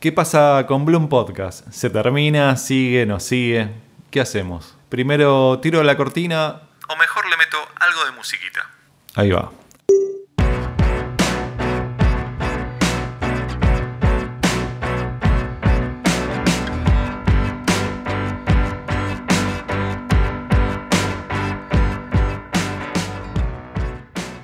¿Qué pasa con Bloom Podcast? ¿Se termina? ¿Sigue? ¿No sigue? ¿Qué hacemos? Primero tiro la cortina o mejor le meto algo de musiquita. Ahí va.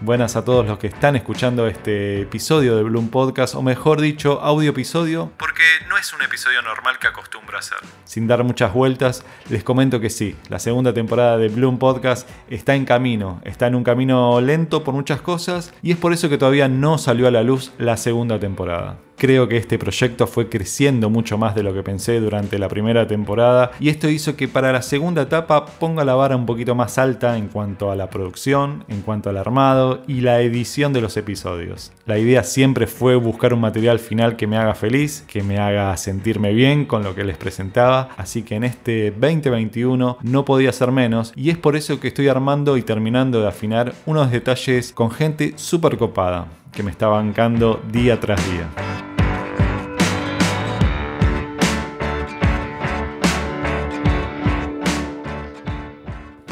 Buenas a todos los que están escuchando este episodio de Bloom Podcast, o mejor dicho, audio episodio, porque no es un episodio normal que acostumbro a hacer. Sin dar muchas vueltas, les comento que sí, la segunda temporada de Bloom Podcast está en camino, está en un camino lento por muchas cosas, y es por eso que todavía no salió a la luz la segunda temporada. Creo que este proyecto fue creciendo mucho más de lo que pensé durante la primera temporada y esto hizo que para la segunda etapa ponga la vara un poquito más alta en cuanto a la producción, en cuanto al armado y la edición de los episodios. La idea siempre fue buscar un material final que me haga feliz, que me haga sentirme bien con lo que les presentaba, así que en este 2021 no podía ser menos y es por eso que estoy armando y terminando de afinar unos detalles con gente súper copada que me está bancando día tras día.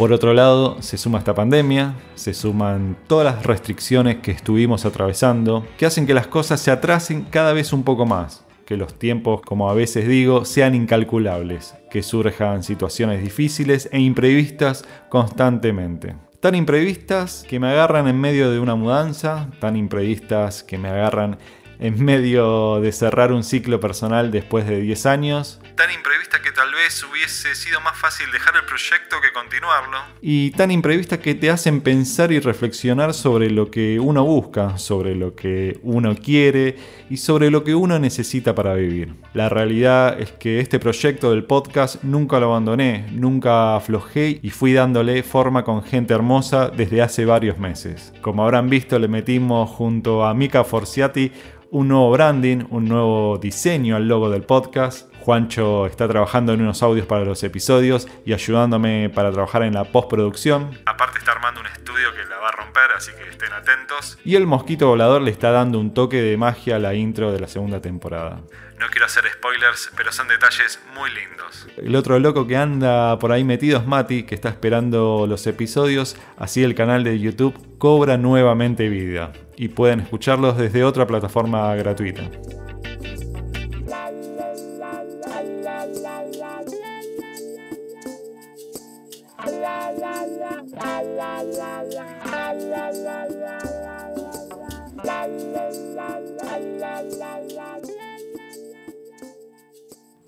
Por otro lado, se suma esta pandemia, se suman todas las restricciones que estuvimos atravesando, que hacen que las cosas se atrasen cada vez un poco más, que los tiempos, como a veces digo, sean incalculables, que surjan situaciones difíciles e imprevistas constantemente. Tan imprevistas que me agarran en medio de una mudanza, tan imprevistas que me agarran en medio de cerrar un ciclo personal después de 10 años. Tan que tal vez hubiese sido más fácil dejar el proyecto que continuarlo. Y tan imprevista que te hacen pensar y reflexionar sobre lo que uno busca, sobre lo que uno quiere y sobre lo que uno necesita para vivir. La realidad es que este proyecto del podcast nunca lo abandoné, nunca aflojé y fui dándole forma con gente hermosa desde hace varios meses. Como habrán visto, le metimos junto a Mika Forciati un nuevo branding, un nuevo diseño al logo del podcast. Juancho está trabajando en unos audios para los episodios y ayudándome para trabajar en la postproducción. Aparte está armando un estudio que la va a romper, así que estén atentos. Y el mosquito volador le está dando un toque de magia a la intro de la segunda temporada. No quiero hacer spoilers, pero son detalles muy lindos. El otro loco que anda por ahí metido es Mati, que está esperando los episodios, así el canal de YouTube cobra nuevamente vida y pueden escucharlos desde otra plataforma gratuita.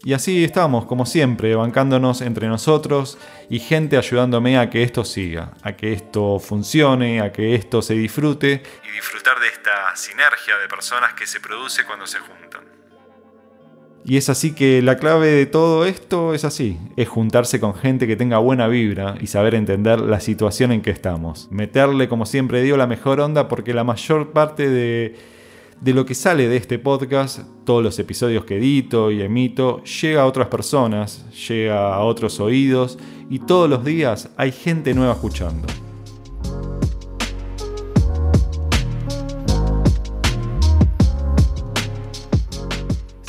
Y así estamos, como siempre, bancándonos entre nosotros y gente ayudándome a que esto siga, a que esto funcione, a que esto se disfrute y disfrutar de esta sinergia de personas que se produce cuando se juntan. Y es así que la clave de todo esto es así, es juntarse con gente que tenga buena vibra y saber entender la situación en que estamos. Meterle, como siempre digo, la mejor onda porque la mayor parte de de lo que sale de este podcast, todos los episodios que edito y emito, llega a otras personas, llega a otros oídos y todos los días hay gente nueva escuchando.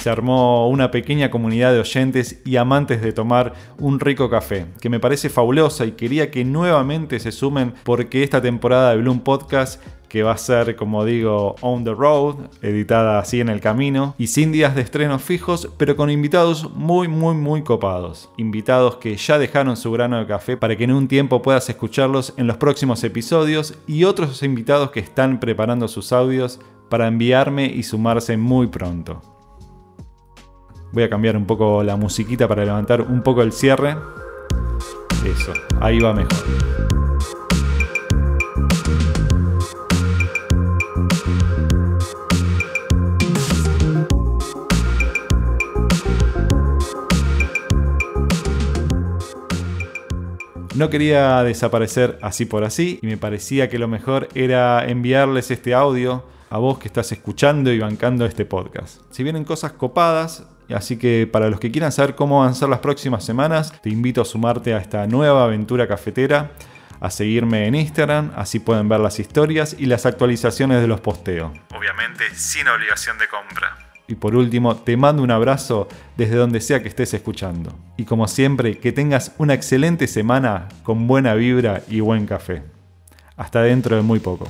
Se armó una pequeña comunidad de oyentes y amantes de tomar un rico café, que me parece fabulosa y quería que nuevamente se sumen porque esta temporada de Bloom Podcast que va a ser, como digo, on the road, editada así en el camino, y sin días de estrenos fijos, pero con invitados muy, muy, muy copados. Invitados que ya dejaron su grano de café para que en un tiempo puedas escucharlos en los próximos episodios, y otros invitados que están preparando sus audios para enviarme y sumarse muy pronto. Voy a cambiar un poco la musiquita para levantar un poco el cierre. Eso, ahí va mejor. No quería desaparecer así por así y me parecía que lo mejor era enviarles este audio a vos que estás escuchando y bancando este podcast. Si vienen cosas copadas, así que para los que quieran saber cómo van a ser las próximas semanas, te invito a sumarte a esta nueva aventura cafetera, a seguirme en Instagram, así pueden ver las historias y las actualizaciones de los posteos. Obviamente sin obligación de compra. Y por último, te mando un abrazo desde donde sea que estés escuchando. Y como siempre, que tengas una excelente semana con buena vibra y buen café. Hasta dentro de muy poco.